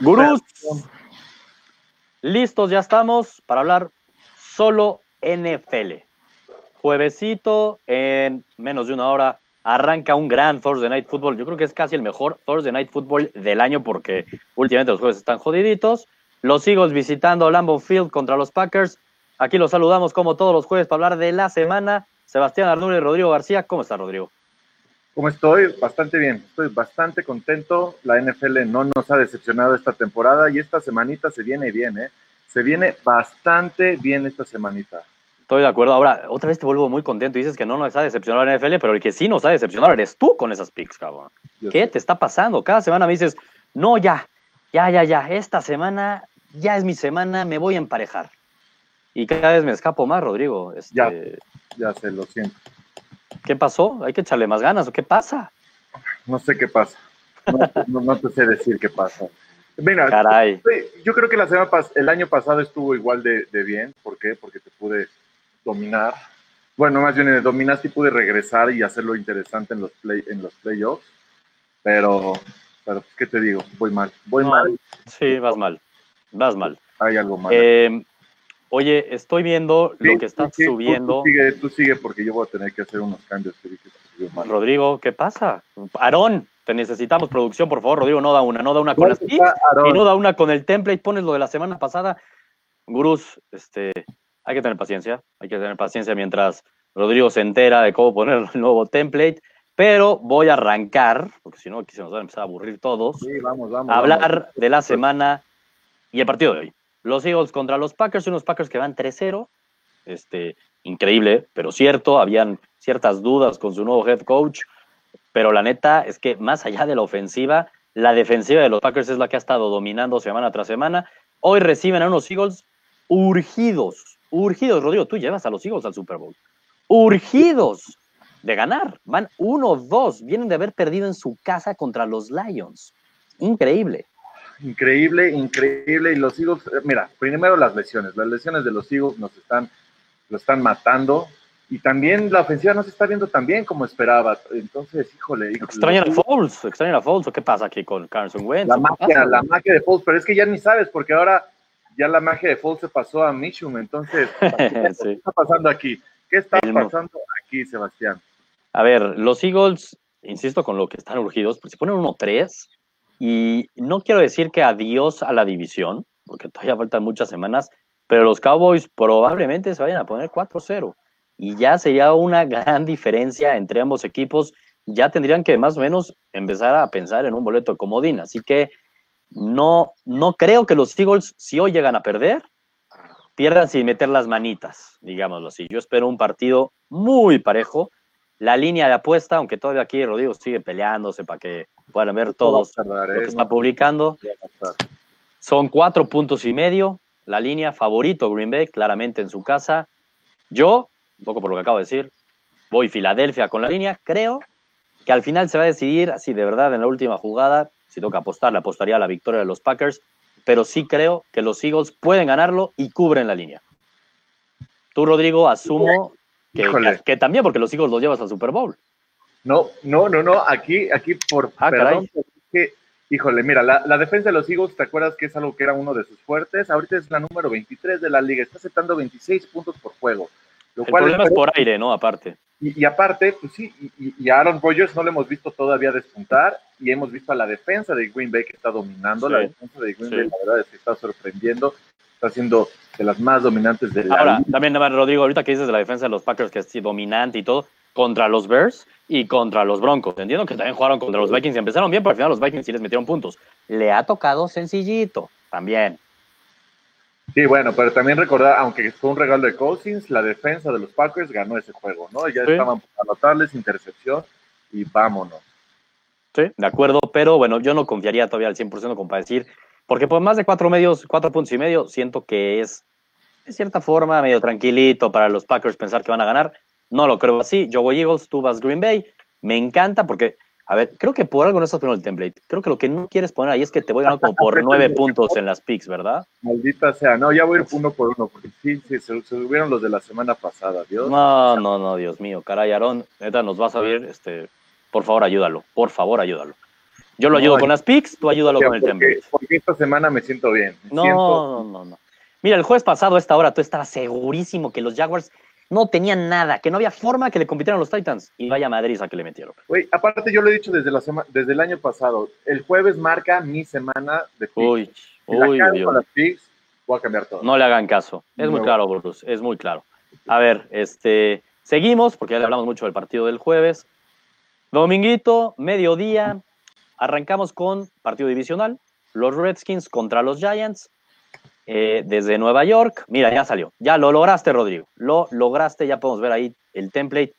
Gurús, listos ya estamos para hablar solo NFL. Juevesito, en menos de una hora, arranca un gran Thursday Night Football. Yo creo que es casi el mejor Thursday Night Football del año porque últimamente los jueves están jodiditos. Los Eagles visitando Lambeau Field contra los Packers. Aquí los saludamos como todos los jueves para hablar de la semana. Sebastián Arnullo y Rodrigo García. ¿Cómo está, Rodrigo? ¿Cómo estoy? Bastante bien, estoy bastante contento. La NFL no nos ha decepcionado esta temporada y esta semanita se viene bien, ¿eh? Se viene bastante bien esta semanita. Estoy de acuerdo. Ahora, otra vez te vuelvo muy contento. Dices que no nos ha decepcionado la NFL, pero el que sí nos ha decepcionado eres tú con esas picks, cabrón. ¿Qué te está pasando? Cada semana me dices, no, ya, ya, ya, ya, esta semana ya es mi semana, me voy a emparejar. Y cada vez me escapo más, Rodrigo. Este... Ya, ya sé, lo siento. ¿Qué pasó? ¿Hay que echarle más ganas o qué pasa? No sé qué pasa. No, te sé decir qué pasa. Mira, Caray. yo creo que la semana el año pasado estuvo igual de, bien. ¿Por qué? Porque te pude dominar. Bueno, más bien dominaste y pude regresar y hacerlo interesante en los, play, en los playoffs. Pero, pero, ¿qué te digo? Voy mal. Voy mal. Sí, vas mal. Vas mal. Hay algo mal. Eh, Oye, estoy viendo lo que estás subiendo. Tú, sigue, tú sigue porque yo voy a tener que hacer unos cambios. Rodrigo, ¿qué pasa? Aarón, te necesitamos producción, por favor. Rodrigo, no da una, no da una con las y no da una con el template. Pones lo de la semana pasada. Gurús, este, hay que tener paciencia. Hay que tener paciencia mientras Rodrigo se entera de cómo poner el nuevo template. Pero voy a arrancar, porque si no, aquí se nos van a empezar a aburrir todos. Sí, vamos, vamos. A hablar de la semana y el partido de hoy. Los Eagles contra los Packers, unos Packers que van 3-0. Este, increíble, pero cierto, habían ciertas dudas con su nuevo head coach, pero la neta es que más allá de la ofensiva, la defensiva de los Packers es la que ha estado dominando semana tras semana. Hoy reciben a unos Eagles urgidos, urgidos. Rodrigo, tú llevas a los Eagles al Super Bowl. Urgidos de ganar. Van 1-2. Vienen de haber perdido en su casa contra los Lions. Increíble increíble, increíble. Y los Eagles, eh, mira, primero las lesiones. Las lesiones de los Eagles nos están, lo están matando. Y también la ofensiva no se está viendo tan bien como esperaba. Entonces, híjole. extraña a Foles, extraña a Foles. ¿O qué pasa aquí con Carson Wentz? La magia, la magia de Foles, pero es que ya ni sabes, porque ahora ya la magia de Foles se pasó a Mitchum. Entonces, ¿qué está pasando aquí? ¿Qué está pasando aquí, Sebastián? A ver, los Eagles, insisto con lo que están urgidos, pues si ponen 1-3, y no quiero decir que adiós a la división, porque todavía faltan muchas semanas, pero los Cowboys probablemente se vayan a poner 4-0. Y ya sería una gran diferencia entre ambos equipos. Ya tendrían que más o menos empezar a pensar en un boleto de comodín. Así que no, no creo que los Eagles, si hoy llegan a perder, pierdan sin meter las manitas, digámoslo así. Yo espero un partido muy parejo. La línea de apuesta, aunque todavía aquí Rodrigo sigue peleándose para que pueden ver todos lo que está publicando. Son cuatro puntos y medio. La línea favorito Green Bay, claramente en su casa. Yo, un poco por lo que acabo de decir, voy Filadelfia con la línea. Creo que al final se va a decidir si de verdad en la última jugada, si toca apostar, le apostaría a la victoria de los Packers. Pero sí creo que los Eagles pueden ganarlo y cubren la línea. Tú, Rodrigo, asumo que, que, también porque los Eagles los llevas al Super Bowl. No, no, no, no, aquí, aquí por ah, perdón, que, híjole, mira, la, defensa de los Eagles, ¿te acuerdas que es algo que era uno de sus fuertes? Ahorita es la número 23 de la liga, está aceptando 26 puntos por juego. Lo El problema es, por aire, ¿no? Aparte. Y, aparte, pues sí, y, a Aaron Rodgers no le hemos visto todavía despuntar y hemos visto a la defensa de Green Bay que está dominando, la defensa de Green Bay la verdad es que está sorprendiendo, está siendo de las más dominantes de la Ahora, también, Rodrigo, ahorita que dices de la defensa de los Packers que es dominante y todo, contra los Bears y contra los Broncos. Entiendo que también jugaron contra los Vikings y empezaron bien, pero al final los Vikings sí les metieron puntos. Le ha tocado sencillito también. Sí, bueno, pero también recordar, aunque fue un regalo de Cousins, la defensa de los Packers ganó ese juego, ¿no? Ya estaban a notarles intercepción y vámonos. Sí, de acuerdo, pero bueno, yo no confiaría todavía al 100% como para decir, porque por más de cuatro medios, cuatro puntos y medio, siento que es, de cierta forma, medio tranquilito para los Packers pensar que van a ganar. No lo creo así. Yo voy Eagles, tú vas Green Bay. Me encanta porque, a ver, creo que por algo no estás poniendo el template. Creo que lo que no quieres poner ahí es que te voy a ganar como por nueve puntos en las picks, ¿verdad? Maldita sea. No, ya voy a ir uno por uno porque sí, sí, se, subieron los de la semana pasada, Dios. No, no, no, Dios mío. Caray, Aarón, neta, nos vas a ver, este, por favor, ayúdalo. Por favor, ayúdalo. Yo lo ayudo con las picks, tú ayúdalo con el template. Porque esta semana me siento bien. no, no, no, no. Mira, el jueves pasado a esta hora tú estabas segurísimo que los Jaguars no tenían nada, que no había forma que le compitieran los Titans. Y vaya Madrid a que le metieron. Güey, aparte yo lo he dicho desde, la desde el año pasado. El jueves marca mi semana de picks. Uy, uy, con las picks, voy a cambiar todo. No le hagan caso. Es muy claro, Bruce. Es muy claro. A ver, este, seguimos, porque ya le hablamos mucho del partido del jueves. Dominguito, mediodía, arrancamos con partido divisional. Los Redskins contra los Giants. Eh, desde Nueva York. Mira, ya salió. Ya lo lograste, Rodrigo. Lo lograste. Ya podemos ver ahí el template.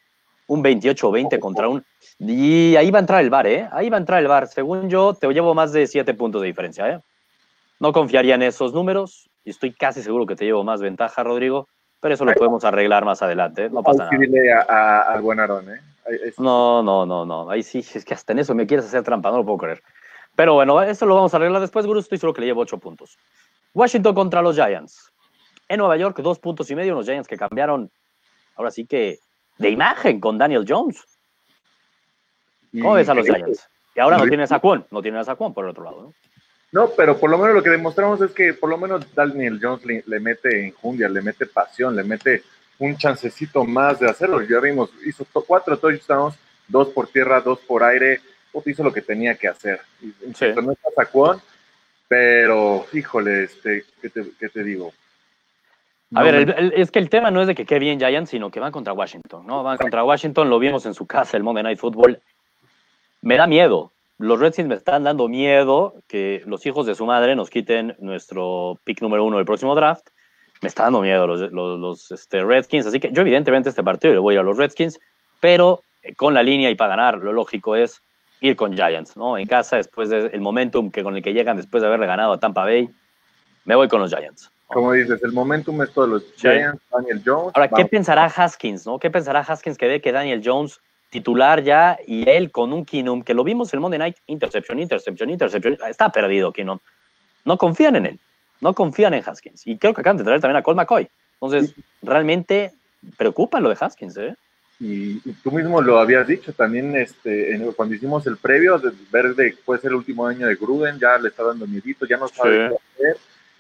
Un 28-20 contra un. Y ahí va a entrar el bar, ¿eh? Ahí va a entrar el bar. Según yo, te llevo más de 7 puntos de diferencia, ¿eh? No confiaría en esos números. Y estoy casi seguro que te llevo más ventaja, Rodrigo. Pero eso lo podemos arreglar más adelante. ¿eh? No pasa nada. al buen Aaron, ¿eh? No, no, no, no. Ahí sí, es que hasta en eso me quieres hacer trampa, no lo puedo creer. Pero bueno, eso lo vamos a arreglar después, Guru. Estoy seguro que le llevo 8 puntos. Washington contra los Giants. En Nueva York, dos puntos y medio, unos Giants que cambiaron, ahora sí que, de imagen con Daniel Jones. ¿Cómo ves a los Giants? Y ahora no tienes a Kwon, no tienes a Kwon por el otro lado, ¿no? No, pero por lo menos lo que demostramos es que por lo menos Daniel Jones le, mete enjundia, le mete pasión, le mete un chancecito más de hacerlo. Ya vimos, hizo cuatro touchdowns, dos por tierra, dos por aire, hizo lo que tenía que hacer. Sí. No está Saquon, pero, híjole, este, ¿qué te, digo? A ver, es que el tema no es de que quede bien Giants, sino que van contra Washington, ¿no? Van contra Washington, lo vimos en su casa el Monday Night Football. Me da miedo. Los Redskins me están dando miedo que los hijos de su madre nos quiten nuestro pick número uno del próximo draft. Me está dando miedo los, los, este, Redskins. Así que yo, evidentemente, este partido le voy a ir a los Redskins, pero con la línea y para ganar, lo lógico es ir con Giants, ¿no? En casa, después del momentum que con el que llegan después de haberle ganado a Tampa Bay, me voy con los Giants. Como dices, el momentum es todo los Giants, Daniel Jones. Ahora, ¿qué pensará Haskins, no? ¿Qué pensará Haskins que ve que Daniel Jones titular ya y él con un Keenum, que lo vimos el Monday Night, intercepción, intercepción, intercepción, está perdido Keenum. No confían en él, no confían en Haskins. Y creo que acaban de traer también a Cole McCoy. Entonces, realmente preocupa lo de Haskins, ¿eh? Y, tú mismo lo habías dicho también este, cuando hicimos el previo, de ver de puede ser el último año de Gruden, ya le está dando miedito, ya no sabe qué hacer.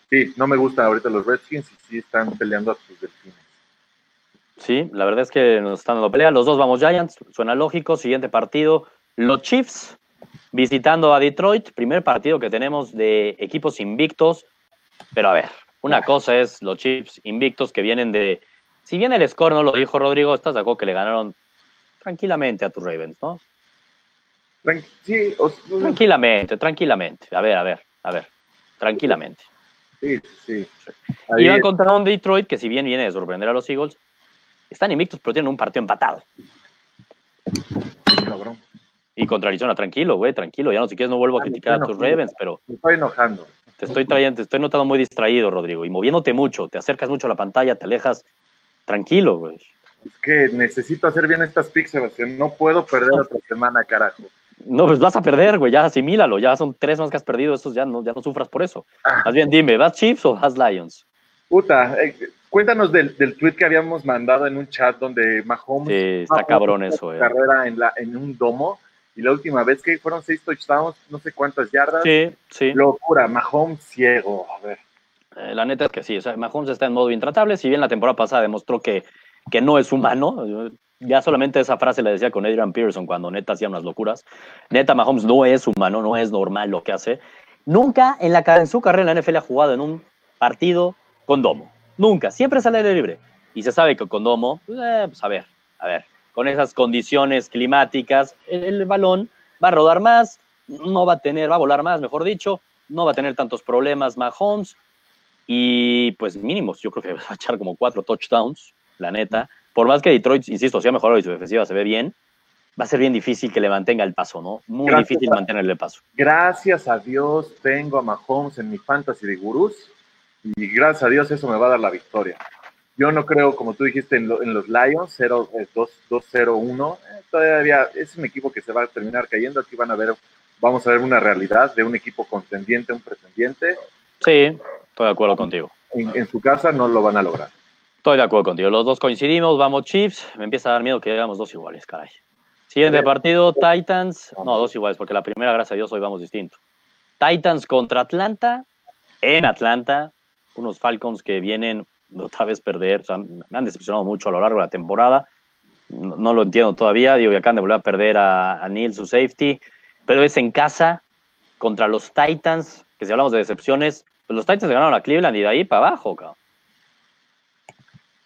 Sí, no me gustan ahorita los Redskins y sí están peleando a sus delfines. Sí, la verdad es que nos están dando pelea. Los dos vamos Giants, suena lógico. Siguiente partido, los Chiefs visitando a Detroit. Primer partido que tenemos de equipos invictos. Pero a ver, una cosa es los Chiefs invictos que vienen de si bien el score no lo dijo Rodrigo, estás de acuerdo que le ganaron tranquilamente a tus Ravens, ¿no? Sí, tranquilamente, tranquilamente. A ver, a ver, a ver, tranquilamente. Sí, sí. Y van contra un Detroit que si bien viene de sorprender a los Eagles, están invictos pero tienen un partido empatado. Cabrón. Y contra Arizona, tranquilo, güey, tranquilo. Ya no si quieres no vuelvo a criticar a tus Ravens, pero... Me estoy enojando. Te estoy trayendo, te estoy notando muy distraído, Rodrigo, y moviéndote mucho, te acercas mucho a la pantalla, te alejas Tranquilo, güey. Es que necesito hacer bien estas picks, Sebastián. No puedo perder otra semana, carajo. No, pues vas a perder, güey. Ya asimílalo. Ya son tres más que has perdido. Estos ya no, ya no sufras por eso. Ah. Más bien, dime, ¿vas Chiefs o vas Lions? Puta, eh, cuéntanos del, del, tweet que habíamos mandado en un chat donde Mahomes. Sí, está cabrón eso, eh. Carrera en, la, en un domo. Y la última vez que fueron seis touchdowns, no sé cuántas yardas. Sí, sí. Locura, Mahomes ciego. A ver. Eh, la neta es que sí, o sea, Mahomes está en modo intratable, si bien la temporada pasada demostró que, que no es humano, ya solamente esa frase la decía con Adrian Pearson cuando neta hacía unas locuras, neta Mahomes no es humano, no es normal lo que hace, nunca en, la, en su carrera en la NFL ha jugado en un partido con domo, nunca, siempre sale aire libre, y se sabe que con domo, pues, eh, pues, a ver, a ver, con esas condiciones climáticas, el, balón va a rodar más, no va a tener, va a volar más, mejor dicho, no va a tener tantos problemas Mahomes, y pues mínimos, yo creo que va a echar como cuatro touchdowns, la neta. Por más que Detroit, insisto, ha mejorado y su defensiva se ve bien, va a ser bien difícil que le mantenga el paso, ¿no? Muy difícil mantenerle el paso. Gracias a Dios tengo a Mahomes en mi fantasy de gurús y gracias a Dios eso me va a dar la victoria. Yo no creo, como tú dijiste, en, los Lions, 2-0-1. Eh, eh, todavía es un equipo que se va a terminar cayendo. Aquí van a ver, vamos a ver una realidad de un equipo contendiente, un pretendiente. Sí, Estoy de acuerdo contigo. En, su casa no lo van a lograr. Estoy de acuerdo contigo. Los dos coincidimos, vamos Chiefs. Me empieza a dar miedo que hagamos dos iguales, caray. Siguiente partido, Titans. No, dos iguales, porque la primera, gracias a Dios, hoy vamos distinto. Titans contra Atlanta, en Atlanta. Unos Falcons que vienen otra vez perder. O sea, me han decepcionado mucho a lo largo de la temporada. No, lo entiendo todavía. Digo que acaban de volver a perder a, a Neil, su safety. Pero es en casa contra los Titans, que si hablamos de decepciones, pues los Titans ganaron a Cleveland y de ahí para abajo, cabrón.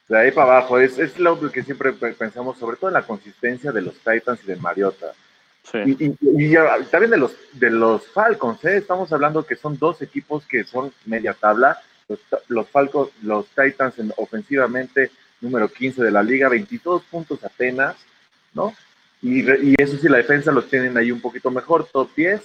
De ahí para abajo, es, es lo que siempre pensamos, sobre todo en la consistencia de los Titans y de Mariota. Y, también de los, de los Falcons, ¿eh? estamos hablando que son dos equipos que son media tabla. Los, Falcons, los Titans en, ofensivamente, número 15 de la liga, 22 puntos apenas, ¿no? Y, y, eso sí, la defensa los tienen ahí un poquito mejor, top 10.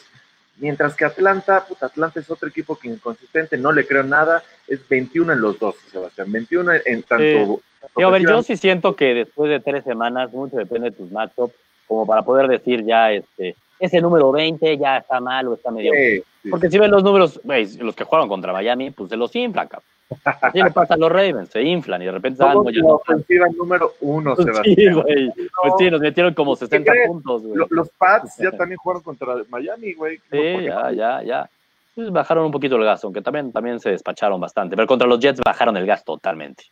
Mientras que Atlanta, puta, Atlanta es otro equipo que inconsistente, no le creo nada, es 21 en los dos, Sebastián, 21 en tanto... a ver, yo sí siento que después de tres semanas, mucho depende de tus matchups, como para poder decir ya, este, ese número 20 ya está mal o está medio... Porque si ven los números, veis, los que jugaron contra Miami, pues se los inflan, cabrón. Así le pasa a los Ravens, se inflan y de repente dan la ofensiva número uno, pues Sebastián. Sí, güey. Pues sí, nos metieron como 60 puntos, güey. Los Pats ya también jugaron contra Miami, güey. Sí, ya, ya, ya. Pues bajaron un poquito el gasto, aunque también, también se despacharon bastante. Pero contra los Jets bajaron el gas totalmente.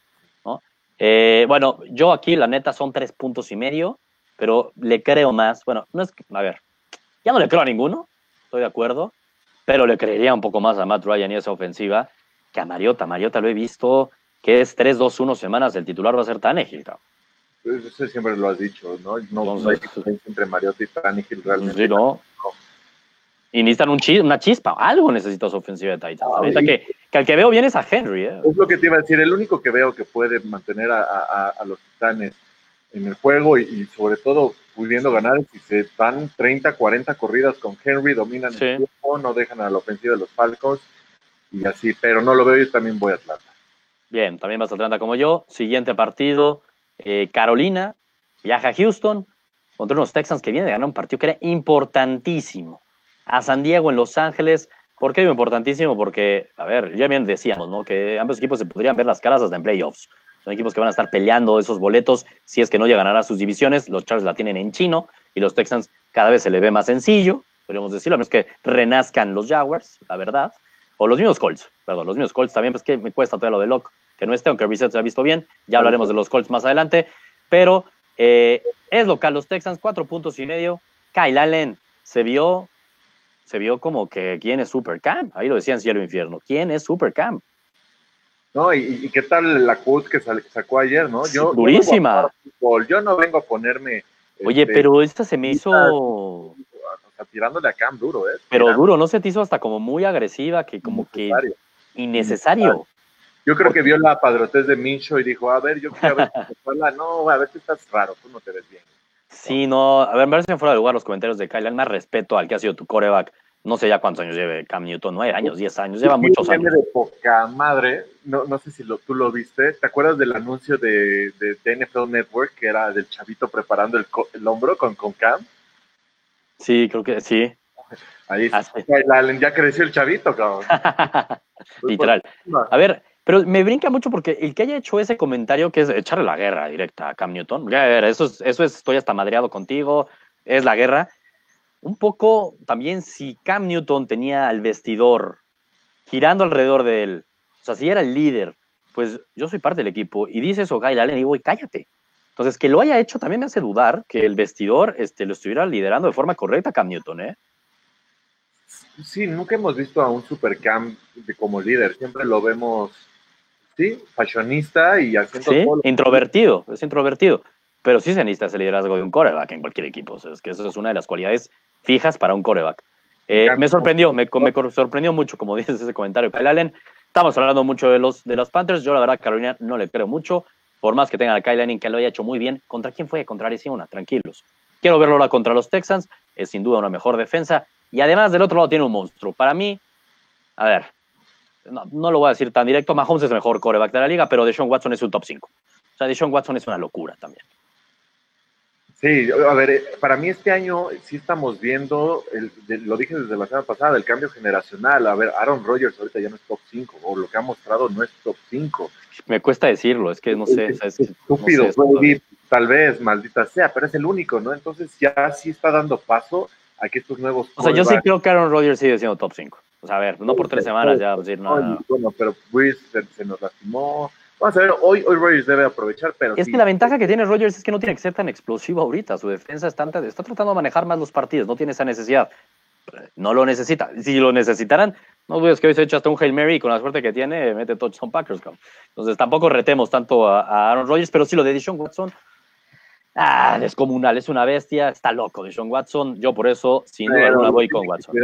¿no? Eh, bueno, yo aquí, la neta, son tres puntos y medio, pero le creo más. Bueno, no es que, a ver, ya no le creo a ninguno, estoy de acuerdo, pero le creería un poco más a Matt Ryan y esa ofensiva que a Mariota. Mariota lo he visto que es 3-2-1 semanas, el titular va a ser Tannehill. Pues eso siempre lo has dicho, ¿no? No, hay diferencia entre Mariota y Tannehill realmente. Sí, no. Y necesitan un una chispa, algo necesita su ofensiva de Titans. Ahorita que, que, al que veo bien es a Henry. ¿eh? Es lo que te iba a decir, el único que veo que puede mantener a, a, a los Titanes en el juego y, sobre todo pudiendo ganar si se van 30, 40 corridas con Henry, dominan el tiempo, no dejan a la ofensiva de los Falcons y así, pero no lo veo, yo también voy a Atlanta. Bien, también vas a Atlanta como yo. Siguiente partido, eh, Carolina viaja a Houston contra unos Texans que vienen de ganar un partido que era importantísimo. A San Diego en Los Ángeles. ¿Por qué digo importantísimo? Porque, a ver, ya bien decíamos, ¿no? Que ambos equipos se podrían ver las caras hasta en playoffs. Son equipos que van a estar peleando esos boletos. Si es que no llegan a sus divisiones. Los Chargers la tienen en chino y los Texans cada vez se le ve más sencillo, podríamos decirlo, a menos que renazcan los Jaguars, la verdad. O los mismos Colts, perdón, los mismos Colts también, pues que me cuesta todavía lo de Locke, que no esté, aunque Reset se ha visto bien, ya hablaremos de los Colts más adelante, pero eh, es local, los Texans, cuatro puntos y medio, Kyle Allen se vio, se vio como que quién es Supercam, ahí lo decían cielo infierno, quién es Supercam. No, y, qué tal la quote que sacó ayer, ¿no? Yo, durísima. Yo no, vengo a ponerme. Oye, este, pero esta se me hizo tirándole a Cam duro, ¿eh? Pero duro, ¿no se te hizo hasta como muy agresiva, que como que innecesario? Yo creo que vio la padrotez de Mincho y dijo, a ver, yo quiero ver, no, a ver, tú estás raro, tú no te ves bien. Sí, no, a ver, me parece fuera de lugar los comentarios de Kyle, más respeto al que ha sido tu coreback. No sé ya cuántos años lleve Cam Newton, nueve años, diez años, lleva muchos años. de poca madre, no, no sé si lo, tú lo viste, ¿te acuerdas del anuncio de, de, NFL Network que era del chavito preparando el, el hombro con, con Cam? Sí, creo que sí. Ahí ah, ya creció el chavito, cabrón. Literal. A ver, pero me brinca mucho porque el que haya hecho ese comentario que es echarle la guerra directa a Cam Newton, a ver, eso es, eso es, estoy hasta madreado contigo, es la guerra. Un poco también si Cam Newton tenía al vestidor girando alrededor de él, o sea, si era el líder, pues yo soy parte del equipo y dice eso Kyle Allen y digo, cállate. Entonces, que lo haya hecho también me hace dudar que el vestidor este, lo estuviera liderando de forma correcta Cam Newton, ¿eh? Sí, nunca hemos visto a un super Cam como líder. Siempre lo vemos, sí, fashionista y haciendo sí, introvertido, es introvertido. Pero sí se necesita ese liderazgo de un coreback en cualquier equipo. O sea, es que eso es una de las cualidades fijas para un coreback. Eh, me sorprendió, me, me, sorprendió mucho, como dices ese comentario, Kyle Allen. Estamos hablando mucho de los, de los Panthers. Yo, la verdad, Carolina no le creo mucho por más que tengan a Kyle Lanning que lo haya hecho muy bien, ¿contra quién fue? Contra Arizona, tranquilos. Quiero verlo ahora contra los Texans, es sin duda una mejor defensa, y además del otro lado tiene un monstruo. Para mí, a ver, no, lo voy a decir tan directo, Mahomes es el mejor coreback de la liga, pero Deshaun Watson es un top 5. O sea, Deshaun Watson es una locura también. Sí, a ver, eh, para mí este año sí estamos viendo, lo dije desde la semana pasada, el cambio generacional. A ver, Aaron Rodgers ahorita ya no es top 5, o lo que ha mostrado no es top 5. Me cuesta decirlo, es que no sé. Es, estúpido, tal vez, maldita sea, pero es el único, ¿no? Entonces ya sí está dando paso a que estos nuevos. O sea, yo sí creo que Aaron Rodgers sigue siendo top 5. O sea, a ver, no por tres semanas ya decir nada. Bueno, pero Breeze se, nos lastimó. Vamos a ver, hoy, hoy Rodgers debe aprovechar, pero. Es que la ventaja que tiene Rodgers es que no tiene que ser tan explosivo ahorita. Su defensa está, está tratando de manejar más los partidos, no tiene esa necesidad. No lo necesita. Si lo necesitaran, no dudes que hoy se echa hasta un Hail Mary con la suerte que tiene, mete touchdown Packers. Entonces tampoco retemos tanto a, Aaron Rodgers, pero sí lo de Deshaun Watson Ah, descomunal, es una bestia, está loco de Sean Watson. Yo por eso, sin duda alguna, voy con Watson.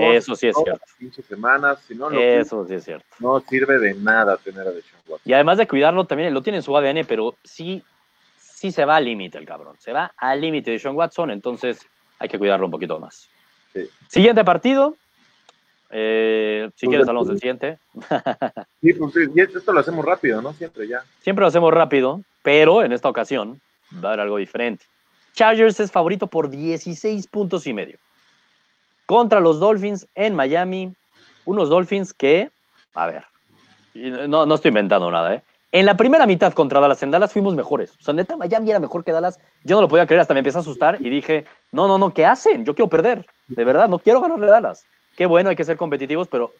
eso, sí es cierto. Semanas, si no, eso sí es cierto. No sirve de nada tener a Deshaun Watson. Y además de cuidarlo, también lo tiene en su ADN, pero sí, sí se va al límite el cabrón. Se va al límite de Sean Watson, entonces hay que cuidarlo un poquito más. Siguiente partido. Eh, si pues quieres, hablamos del siguiente. sí, pues sí, esto lo hacemos rápido, ¿no? Siempre ya. Siempre lo hacemos rápido pero en esta ocasión va a haber algo diferente. Chargers es favorito por 16 puntos y medio. Contra los Dolphins en Miami. Unos Dolphins que, a ver, no, no estoy inventando nada, ¿eh? En la primera mitad contra Dallas, en Dallas fuimos mejores. O sea, neta, Miami era mejor que Dallas. Yo no lo podía creer, hasta me empecé a asustar y dije, no, no, no, ¿qué hacen? Yo quiero perder. De verdad, no quiero ganarle a Dallas. Qué bueno, hay que ser competitivos, pero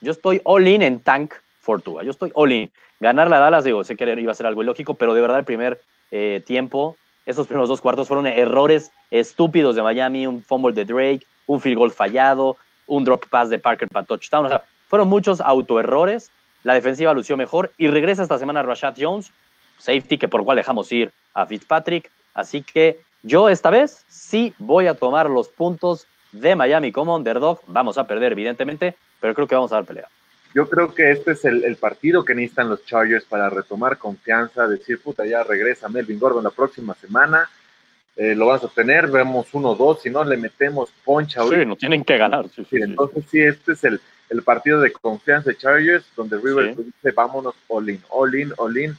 yo estoy all in en tank Fortuna. Yo estoy all in. Ganar la Dallas, digo, sé que iba a ser algo ilógico, pero de verdad el primer eh, tiempo, esos primeros dos cuartos fueron errores estúpidos de Miami, un fumble de Drake, un field goal fallado, un drop pass de Parker para touchdown. O sea, fueron muchos autoerrores. La defensiva lució mejor y regresa esta semana Rashad Jones, safety que por cual dejamos ir a Fitzpatrick. Así que yo esta vez sí voy a tomar los puntos de Miami como underdog. Vamos a perder, evidentemente, pero creo que vamos a dar pelea. Yo creo que este es el, partido que necesitan los Chargers para retomar confianza, decir, puta, ya regresa Melvin Gordon la próxima semana, eh, lo vas a obtener, vemos uno dos, si no le metemos poncha. Sí, no tienen que ganar. entonces sí, este es el, partido de confianza de Chargers, donde River dice, vámonos all in, all in, all in.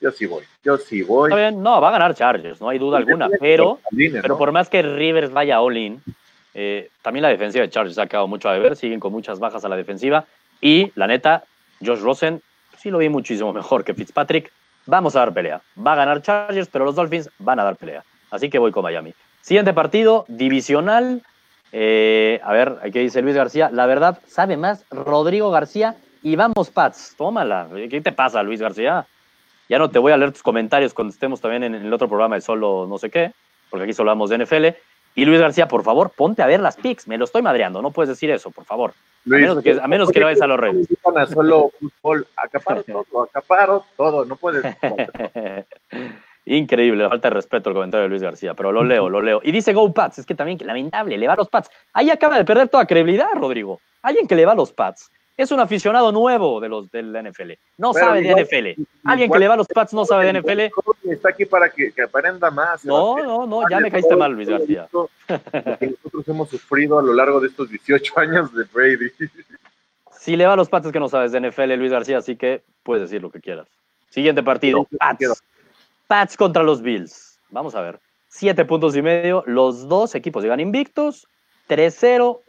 Yo sí voy, yo sí voy. no, va a ganar Chargers, no hay duda alguna, pero, pero por más que Rivers vaya all in, eh, también la defensiva de Chargers ha quedado mucho a deber, siguen con muchas bajas a la defensiva. Y la neta, Josh Rosen sí lo vi muchísimo mejor que Fitzpatrick. Vamos a dar pelea. Va a ganar Chargers, pero los Dolphins van a dar pelea. Así que voy con Miami. Siguiente partido, divisional. Eh, a ver, aquí dice Luis García. La verdad, sabe más Rodrigo García y vamos, Pats. Tómala. ¿Qué te pasa, Luis García? Ya no te voy a leer tus comentarios cuando estemos también en el otro programa de solo no sé qué, porque aquí solo hablamos de NFL. Y Luis García, por favor, ponte a ver las picks. Me lo estoy madreando. No puedes decir eso, por favor a menos que, a menos que lo vayas a los Reyes. Solo fútbol, acaparo todo, acaparo todo, no puedes. Increíble, falta de respeto el comentario de Luis García, pero lo leo, lo leo. Y dice Go Pats, es que también lamentable, le va a los Pats. Ahí acaba de perder toda credibilidad, Rodrigo. Alguien que le va a los Pats. Es un aficionado nuevo de los del NFL. No sabe de NFL. Alguien que le va a los Pats no sabe de NFL. Está aquí para que, aprenda más. No, no, no, ya me caíste mal, Luis García. nosotros hemos sufrido a lo largo de estos 18 años de Brady. Si le va a los Pats es que no sabes de NFL, Luis García, así que puedes decir lo que quieras. Siguiente partido, Pats. Pats contra los Bills. Vamos a ver. Siete puntos y medio. Los dos equipos llegan invictos. 3-0.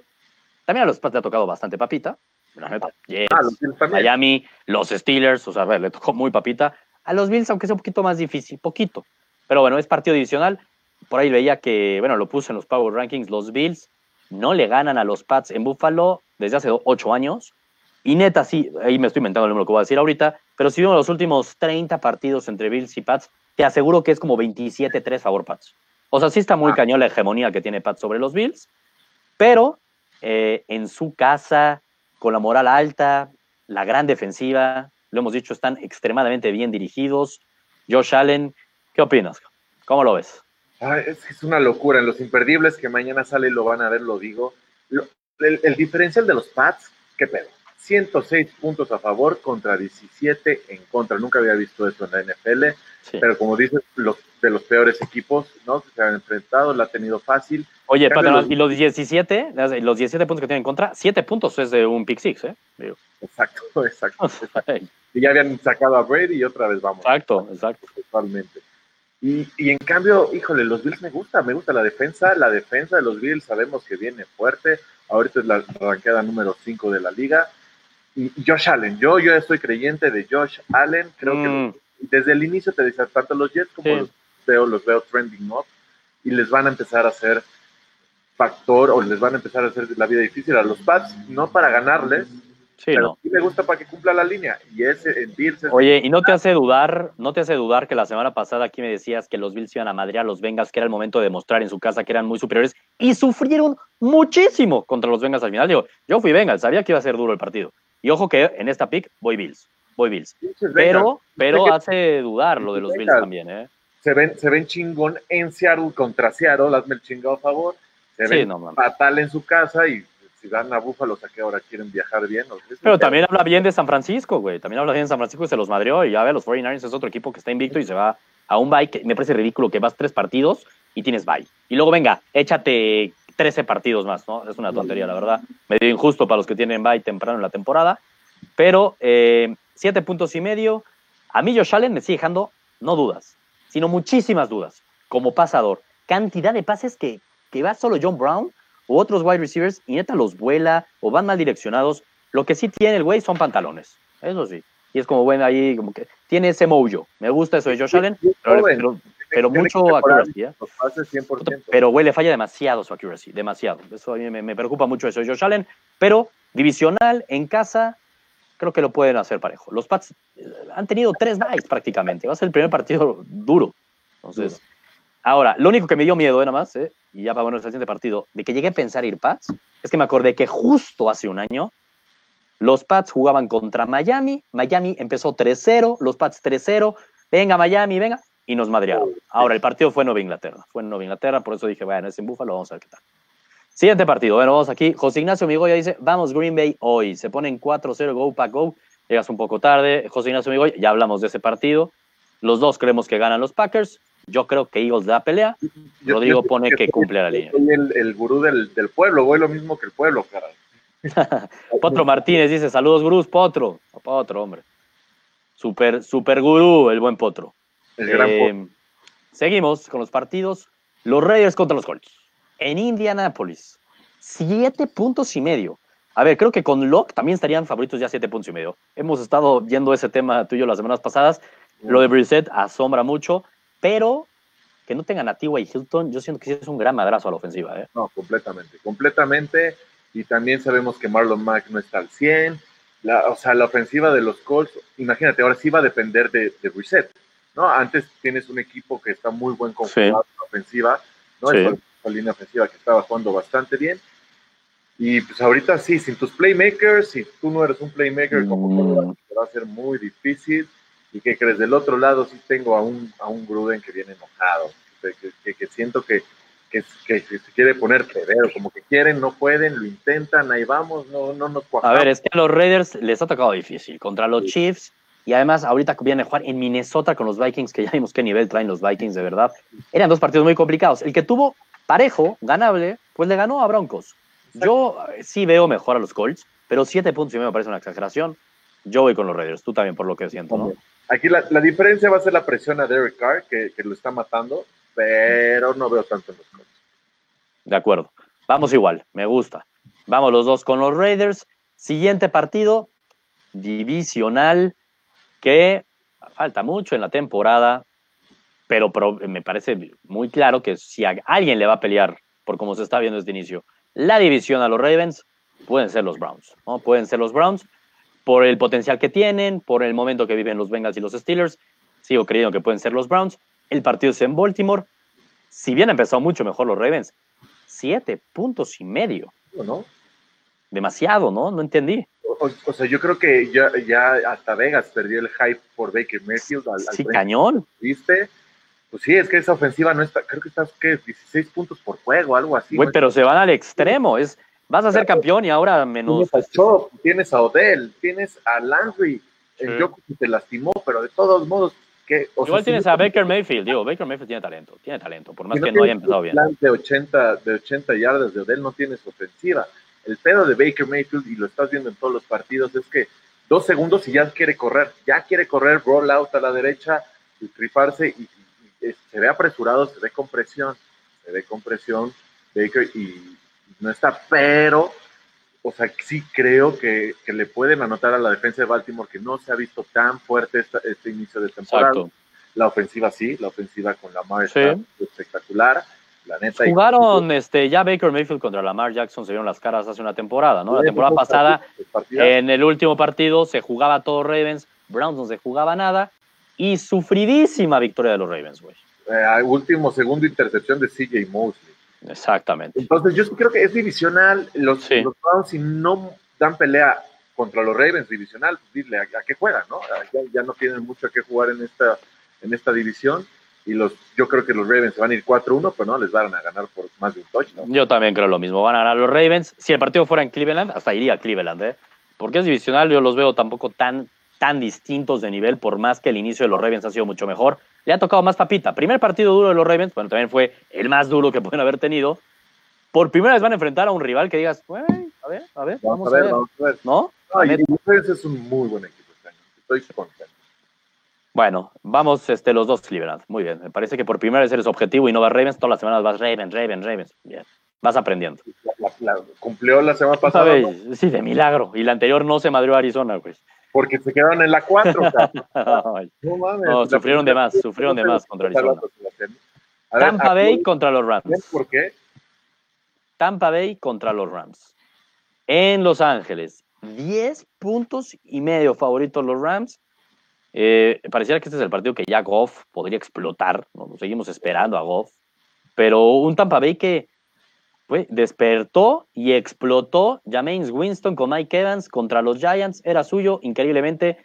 También a los Pats le ha tocado bastante papita. Ah, Miami, los Steelers, o sea, a ver, le tocó muy papita. A los Bills, aunque sea un poquito más difícil, poquito. Pero bueno, es partido divisional. Por ahí veía que, bueno, lo puse en los Power Rankings, los Bills no le ganan a los Pats en Buffalo desde hace ocho años. Y neta, sí, ahí me estoy inventando el número que voy a decir ahorita, pero si vemos los últimos 30 partidos entre Bills y Pats, te aseguro que es como 27-3 favor Pats. O sea, sí está muy ah. cañón la hegemonía que tiene Pats sobre los Bills, pero eh, en su casa, con la moral alta, la gran defensiva, lo hemos dicho, están extremadamente bien dirigidos. Josh Allen, ¿qué opinas? ¿Cómo lo ves? es, una locura. En los imperdibles que mañana sale lo van a ver, lo digo. el, diferencial de los Pats, ¿qué pedo? 106 puntos a favor contra 17 en contra. Nunca había visto eso en la NFL, pero como dices, los de los peores equipos, ¿no? Que se han enfrentado, la ha tenido fácil. Oye, y los 17, los 17 puntos que tienen en contra, 7 puntos es de un pick six, ¿eh? Exacto, exacto. y ya habían sacado a Brady y otra vez vamos. Exacto, exacto. Totalmente. Y, y, en cambio, híjole, los Bills me gusta, me gusta la defensa. La defensa de los Bills sabemos que viene fuerte. Ahorita es la ranqueada número 5 de la liga. Y Josh Allen, yo, yo estoy creyente de Josh Allen. Creo que mm. desde el inicio te decía, tanto los Jets como los veo, los veo trending up y les van a empezar a hacer factor o les van a empezar a hacer la vida difícil a los Pats, no para ganarles, Sí, pero me gusta para que cumpla la línea. Y ese en Bills Oye, ¿y no te hace dudar, no te hace dudar que la semana pasada aquí me decías que los Bills iban a madrear a los Bengals, que era el momento de demostrar en su casa que eran muy superiores y sufrieron muchísimo contra los Bengals al final? Digo, yo fui Bengals, sabía que iba a ser duro el partido. Y ojo que en esta pick voy Bills, voy Bills. Pero, pero hace dudar lo de los Bills también, ¿eh? Se ven, se ven chingón en Seattle contra Seattle, hazme el chingado a favor. Se ven fatal en su casa y si van a Búfalo, ¿a qué hora quieren viajar bien? Pero también habla bien de San Francisco, güey. También habla bien de San Francisco y se los madreó. Y ya ve, los 49ers es otro equipo que está invicto y se va a un bye. Que me parece ridículo que vas tres partidos y tienes bye. Y luego, venga, échate 13 partidos más, ¿no? Es una tontería, la verdad. Medio injusto para los que tienen bye temprano en la temporada. Pero eh, siete puntos y medio. A mí Josh Allen me sigue dejando, no dudas, sino muchísimas dudas. Como pasador. Cantidad de pases que, que va solo John Brown o otros wide receivers y neta los vuela o van mal direccionados. Lo que sí tiene el güey son pantalones, eso sí. Y es como, bueno, ahí como que tiene ese mojo. Me gusta eso de Josh Allen, pero, mucho accuracy. ¿eh? Pero, güey, le falla demasiado su accuracy, demasiado. Eso a mí me, preocupa mucho eso Josh Allen. Pero divisional, en casa, creo que lo pueden hacer parejo. Los Pats eh, han tenido tres nights prácticamente. Va a ser el primer partido duro. Entonces, ahora, lo único que me dio miedo, ¿eh? nada más, ¿eh? y ya para bueno, el siguiente partido, de que llegué a pensar ir Pats, es que me acordé que justo hace un año los Pats jugaban contra Miami, Miami empezó 3-0, los Pats 3-0, venga Miami, venga, y nos madrearon. Ahora, el partido fue en Nueva Inglaterra, fue en Nueva Inglaterra, por eso dije, bueno, es en Búfalo, vamos a ver qué tal. Siguiente partido, bueno, vamos aquí. José Ignacio Migoya dice, vamos Green Bay hoy, se ponen 4-0, go, pack, go, llegas un poco tarde. José Ignacio Migoya, ya hablamos de ese partido. Los dos creemos que ganan los Packers. Yo creo que Eagles da pelea. Rodrigo pone que, cumple la línea. Soy el, gurú del, pueblo, voy lo mismo que el pueblo, caray. Potro Martínez dice: Saludos, gurús, Potro. Potro, hombre. Super, super gurú, el buen Potro. Eh, seguimos con los partidos. Los Raiders contra los Colts. En Indianapolis. Siete puntos y medio. A ver, creo que con Locke también estarían favoritos ya siete puntos y medio. Hemos estado viendo ese tema tú y yo las semanas pasadas. Lo de Brissett asombra mucho pero que no tengan a T.Y. Hilton, yo siento que sí es un gran madrazo a la ofensiva. ¿eh? No, completamente, completamente. Y también sabemos que Marlon Mack no está al 100. La, o sea, la ofensiva de los Colts, imagínate, ahora sí va a depender de, de Reset. ¿No? Antes tienes un equipo que está muy buen en la ofensiva, ¿no? Sí. la línea ofensiva que estaba jugando bastante bien. Y pues ahorita sí, sin tus playmakers, si tú no eres un playmaker, como mm. va a ser muy difícil. ¿Y que crees? Del otro lado sí tengo a un, a un Gruden que viene enojado, que, que, siento que, que, se quiere poner pedero, como que quieren, no pueden, lo intentan, ahí vamos, no, no nos cuajamos. A ver, es que a los Raiders les ha tocado difícil, contra los Chiefs, y además ahorita viene a jugar en Minnesota con los Vikings, que ya vimos qué nivel traen los Vikings de verdad. Eran dos partidos muy complicados. El que tuvo parejo, ganable, pues le ganó a Broncos. Yo eh, sí veo mejor a los Colts, pero siete puntos y me parece una exageración. Yo voy con los Raiders, tú también por lo que siento, ¿no? Aquí la, diferencia va a ser la presión a Derek Carr, que, lo está matando, pero no veo tanto en los Colts. De acuerdo. Vamos igual, me gusta. Vamos los dos con los Raiders. Siguiente partido, divisional, que falta mucho en la temporada, pero, me parece muy claro que si a alguien le va a pelear, por como se está viendo desde inicio, la división a los Ravens, pueden ser los Browns, ¿no? Pueden ser los Browns por el potencial que tienen, por el momento que viven los Bengals y los Steelers. Sigo creyendo que pueden ser los Browns. El partido es en Baltimore. Si bien empezó mucho mejor los Ravens, siete puntos y medio. ¿No? Demasiado, ¿no? No entendí. O, sea, yo creo que ya, ya, hasta Vegas perdió el hype por Baker Mayfield. sí, cañón. ¿Viste? Pues sí, es que esa ofensiva no está, creo que está, ¿qué? 16 puntos por juego, algo así. Güey, pero se van al extremo, es Vas a ser campeón y ahora menos. Tienes a Chop, tienes a Odell, tienes a Landry. El sí. te lastimó, pero de todos modos. Que, Igual tienes a Baker Mayfield, digo, Baker Mayfield tiene talento, tiene talento, por más que no haya empezado bien. De 80, de 80 yardas de Odell no tienes ofensiva. El pedo de Baker Mayfield, y lo estás viendo en todos los partidos, es que dos segundos y ya quiere correr, ya quiere correr, roll out a la derecha, y triparse, y, se ve apresurado, se ve compresión, se ve compresión Baker, y, no está, pero o sea, sí creo que, que, le pueden anotar a la defensa de Baltimore, que no se ha visto tan fuerte este inicio de temporada. Exacto. La ofensiva sí, la ofensiva con Lamar sí. está espectacular. La neta, Jugaron este, ya Baker Mayfield contra Lamar Jackson, se vieron las caras hace una temporada, ¿no? La temporada pasada, en el último partido, se jugaba todo Ravens, Browns no se jugaba nada, y sufridísima victoria de los Ravens, güey. Eh, último segundo intercepción de CJ Mosley. Exactamente. Entonces, yo creo que es divisional. Los, Browns, si no dan pelea contra los Ravens divisional, pues dile a, qué juegan, ¿no? Ya, ya, no tienen mucho a qué jugar en esta, en esta división y los, yo creo que los Ravens van a ir 4-1, pero no les van a ganar por más de un touchdown. Yo también creo lo mismo, van a ganar los Ravens. Si el partido fuera en Cleveland, hasta iría a Cleveland, ¿eh? Porque es divisional, yo los veo tampoco tan, tan distintos de nivel, por más que el inicio de los Ravens ha sido mucho mejor. Le ha tocado más papita. Primer partido duro de los Ravens, bueno, también fue el más duro que pueden haber tenido. Por primera vez van a enfrentar a un rival que digas, a ver, a ver, vamos, a, ver, Vamos a ver. ¿No? los Ravens es un muy buen equipo este año. Estoy contento. Bueno, vamos este, los dos Cleveland. Muy bien. Me parece que por primera vez eres objetivo y no vas Ravens. Todas las semanas vas Ravens, Ravens, Ravens. Bien. Vas aprendiendo. cumplió la semana pasada. Sí, de milagro. Y la anterior no se madrió Arizona, pues. Porque se quedaron en la 4. no mames. No, sufrieron de más, sufrieron de más contra Arizona. Tampa Bay contra los Rams. ¿Por qué? Tampa Bay contra los Rams. En Los Ángeles. 10 puntos y medio favoritos los Rams. Eh, pareciera que este es el partido que ya Goff podría explotar, ¿no? Seguimos esperando a Goff, pero un Tampa Bay que despertó y explotó James Winston con Mike Evans contra los Giants, era suyo, increíblemente.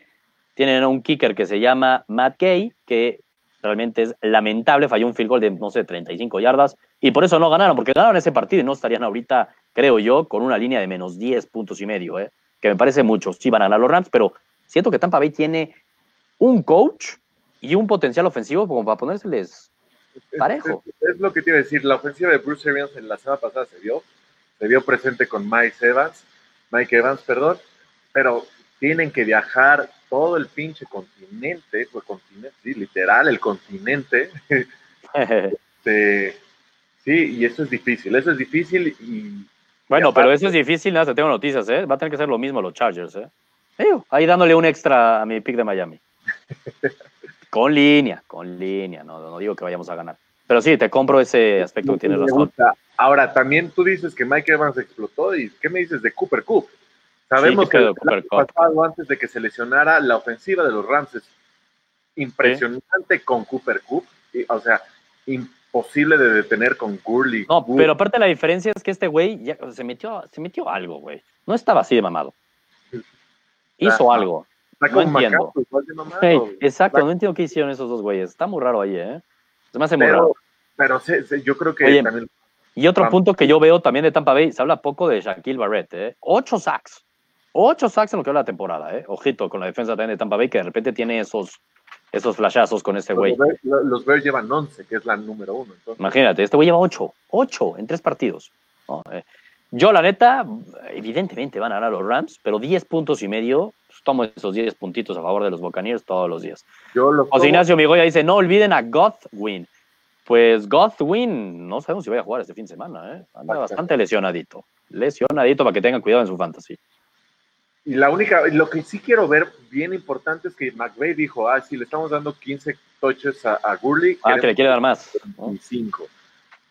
Tienen un kicker que se llama Matt Gay, que realmente es lamentable, falló un field goal de, no sé, 35 yardas, y por eso no ganaron, porque ganaron ese partido y no estarían ahorita, creo yo, con una línea de menos 10 puntos y medio, ¿eh? que me parece mucho. Sí van a ganar los Rams, pero siento que Tampa Bay tiene un coach y un potencial ofensivo como para ponérseles parejo. Es, lo que te iba a decir, la ofensiva de Bruce Arians en la semana pasada se vio, se vio presente con Mike Evans, Mike Evans, perdón, pero tienen que viajar todo el pinche continente, pues continente, sí, literal, el continente. Este, sí, y eso es difícil, eso es difícil y... Bueno, pero eso es difícil, nada, tengo noticias, ¿eh? Va a tener que ser lo mismo los Chargers, ¿eh? Ahí dándole un extra a mi pick de Miami. Con línea, con línea, no, no digo que vayamos a ganar. Pero sí, te compro ese aspecto que tienes razón. Ahora, también tú dices que Mike Evans explotó y ¿qué me dices de Cooper Cup? Sabemos que el pasado, antes de que se lesionara, la ofensiva de los Rams es impresionante con Cooper Cup. o sea, imposible de detener con Gurley. No, pero aparte la diferencia es que este güey se metió, se metió algo, güey. No estaba así de mamado. Hizo algo no entiendo. exacto, no entiendo qué hicieron esos dos güeyes. Está muy raro ahí, ¿eh? Se me hace muy raro. Pero yo creo que también... Y otro punto que yo veo también de Tampa Bay, se habla poco de Shaquille Barrett, ¿eh? Ocho sacks. Ocho sacks en lo que va la temporada, ¿eh? Ojito con la defensa también de Tampa Bay, que de repente tiene esos, esos flashazos con ese güey. Los, Bears llevan 11, que es la número uno. Imagínate, este güey lleva ocho. Ocho en tres partidos. Eh, yo, la neta, evidentemente van a ganar los Rams, pero 10 puntos y medio tomo esos 10 puntitos a favor de los Buccaneers todos los días. Yo lo José Ignacio Migoya dice, no olviden a Godwin. Pues Godwin, no sabemos si vaya a jugar este fin de semana, ¿eh? Anda bastante lesionadito. Lesionadito para que tengan cuidado en su fantasy. Y la única, lo que sí quiero ver bien importante es que McVeigh dijo, ah, sí, le estamos dando 15 touches a, a Gurley. Ah, que le quiere dar más. 25.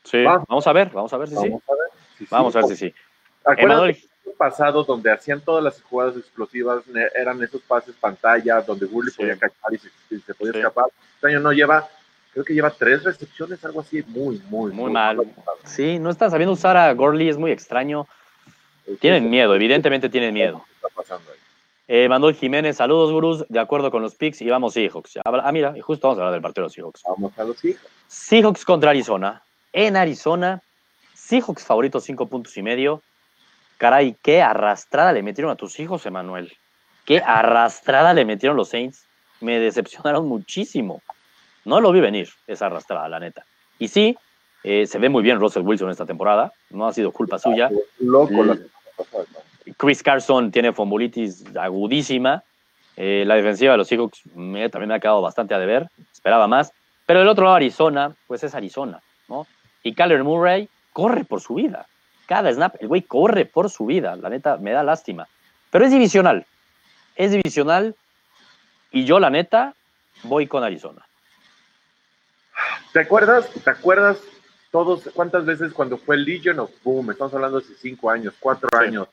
Sí, vamos, a ver, vamos a ver si sí. Vamos a ver si sí. Emanuel, pasado donde hacían todas las jugadas explosivas, eran esos pases pantalla, donde Gurley podía cachar y se, podía escapar. Este año no lleva, creo que lleva tres recepciones, algo así, muy, muy, muy, mal. Sí, no está sabiendo usar a Gurley, es muy extraño. Tienen miedo, evidentemente tienen miedo. Está pasando ahí. Eh, Manuel Jiménez, saludos, gurús, de acuerdo con los picks, y vamos Seahawks. Ah, mira, justo vamos a hablar del partido de los Seahawks. Vamos a los Seahawks. Seahawks contra Arizona. En Arizona, Seahawks favorito cinco puntos y medio. Caray, qué arrastrada le metieron a tus hijos, Emanuel. Qué arrastrada le metieron los Saints. Me decepcionaron muchísimo. No lo vi venir, esa arrastrada, la neta. Y sí, eh, se ve muy bien Russell Wilson esta temporada. No ha sido culpa suya. Chris Carson tiene fombulitis agudísima. Eh, la defensiva de los Seahawks también me ha quedado bastante a deber. Esperaba más. Pero el otro lado, Arizona, pues es Arizona, ¿no? Y Kyler Murray corre por su vida. Cada snap, el güey corre por su vida, la neta, me da lástima. Pero es divisional, es divisional. Y yo, la neta, voy con Arizona. ¿Te acuerdas? ¿Te acuerdas todos cuántas veces cuando fue el Legion of Boom? Estamos hablando de cinco años, cuatro años,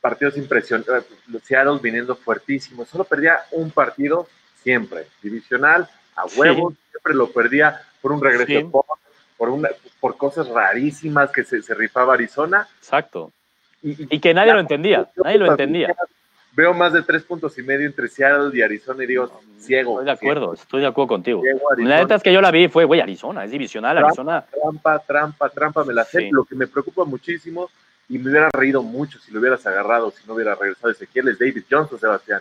partidos impresionantes, eh, Seattle viniendo fuertísimo, solo perdía un partido siempre, divisional, a huevos, siempre lo perdía por un regreso por, una, por cosas rarísimas que se, se rifaba Arizona. Exacto. Y, que nadie lo entendía, nadie lo entendía. Veo más de tres puntos y medio entre Seattle y Arizona y digo, ciego. Estoy de acuerdo, estoy de acuerdo contigo. la neta es que yo la vi fue, güey, Arizona, es divisional, Arizona. Trampa, trampa, trampa, me la sé. Lo que me preocupa muchísimo y me hubiera reído mucho si lo hubieras agarrado, si no hubiera regresado Ezequiel, es David Johnson, Sebastián.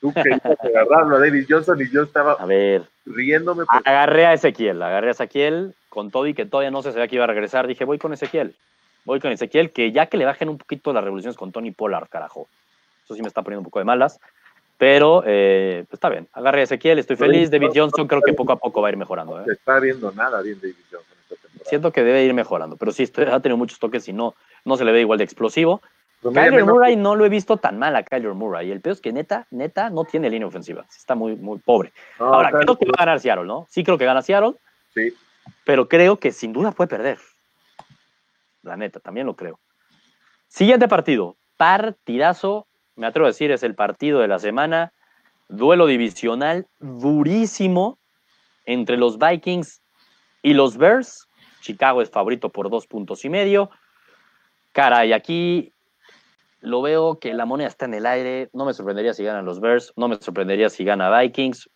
Tú querías agarrarlo a David Johnson y yo estaba a ver, riéndome. Agarré a Ezequiel, agarré a Ezequiel con todo y que todavía no se sabía que iba a regresar. Dije, voy con Ezequiel. Voy con Ezequiel, que ya que le bajen un poquito las revoluciones con Tony Pollard, carajo. Eso sí me está poniendo un poco de malas. Pero eh, pues está bien. Agarré a Ezequiel, estoy feliz. David Johnson creo que poco a poco va a ir mejorando. ¿eh? No está viendo nada bien David Johnson Siento que debe ir mejorando, pero sí, ha tenido muchos toques y no, no se le ve igual de explosivo. Kyler Murray no lo he visto tan mal a Kyler Murray. El peor es que neta, neta, no tiene línea ofensiva. Está muy, muy pobre. Ahora, creo que va a ganar Seattle, ¿no? Sí creo que gana Seattle. Sí. Pero creo que sin duda puede perder. La neta, también lo creo. Siguiente partido. Partidazo. Me atrevo a decir, es el partido de la semana. Duelo divisional durísimo entre los Vikings y los Bears. Chicago es favorito por dos puntos y medio. Caray, aquí lo veo que la moneda está en el aire. No me sorprendería si ganan los Bears. No me sorprendería si gana Vikings.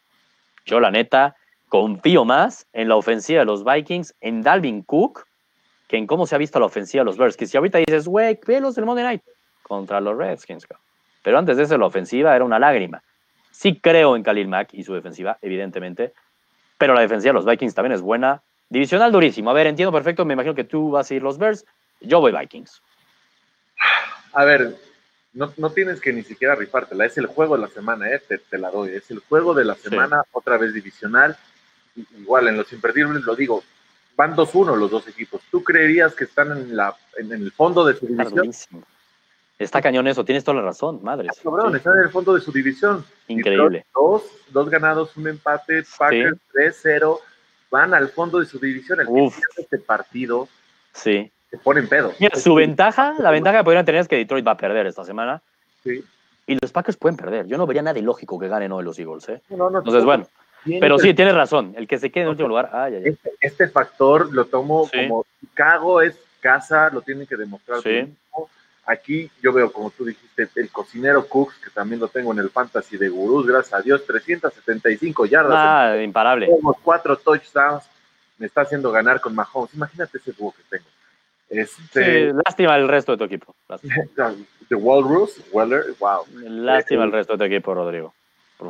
Yo, la neta, confío más en la ofensiva de los Vikings, en Dalvin Cook, que en cómo se ha visto la ofensiva de los Bears. Que si ahorita dices, güey, velos del Monday Night contra los Redskins. Pero antes de eso, la ofensiva era una lágrima. Sí creo en Khalil Mack y su defensiva, evidentemente. Pero la defensiva de los Vikings también es buena. Divisional durísimo. A ver, entiendo perfecto. Me imagino que tú vas a ir los Bears. Yo voy Vikings. A ver, no, tienes que ni siquiera rifártela, es el juego de la semana, ¿eh? te, la doy, es el juego de la semana, otra vez divisional, igual en los imperdibles lo digo, van 2-1 los dos equipos, ¿tú creerías que están en, la, en, el fondo de su división? Está cañón eso, tienes toda la razón, madre. Están en el fondo de su división. Increíble. Dos, dos ganados, un empate, Packers 3-0, van al fondo de su división. El que este partido sí se ponen pedo. Mira, su ventaja, la ventaja que podrían tener es que Detroit va a perder esta semana. Sí. Y los Packers pueden perder. Yo no vería nada ilógico que ganen hoy los Eagles. ¿eh? Entonces, bueno. Pero sí, tienes razón. El que se quede en último lugar. Este, este, factor lo tomo como Chicago es casa, lo tienen que demostrar. Aquí yo veo, como tú dijiste, el cocinero Cooks, que también lo tengo en el fantasy de gurús, gracias a Dios, 375 yardas. Ah, imparable. Cuatro touchdowns. Me está haciendo ganar con Mahomes. Imagínate ese dúo que tengo. Este, lástima el resto de tu equipo. The Walrus, Weller, wow. Lástima el resto de tu equipo, Rodrigo.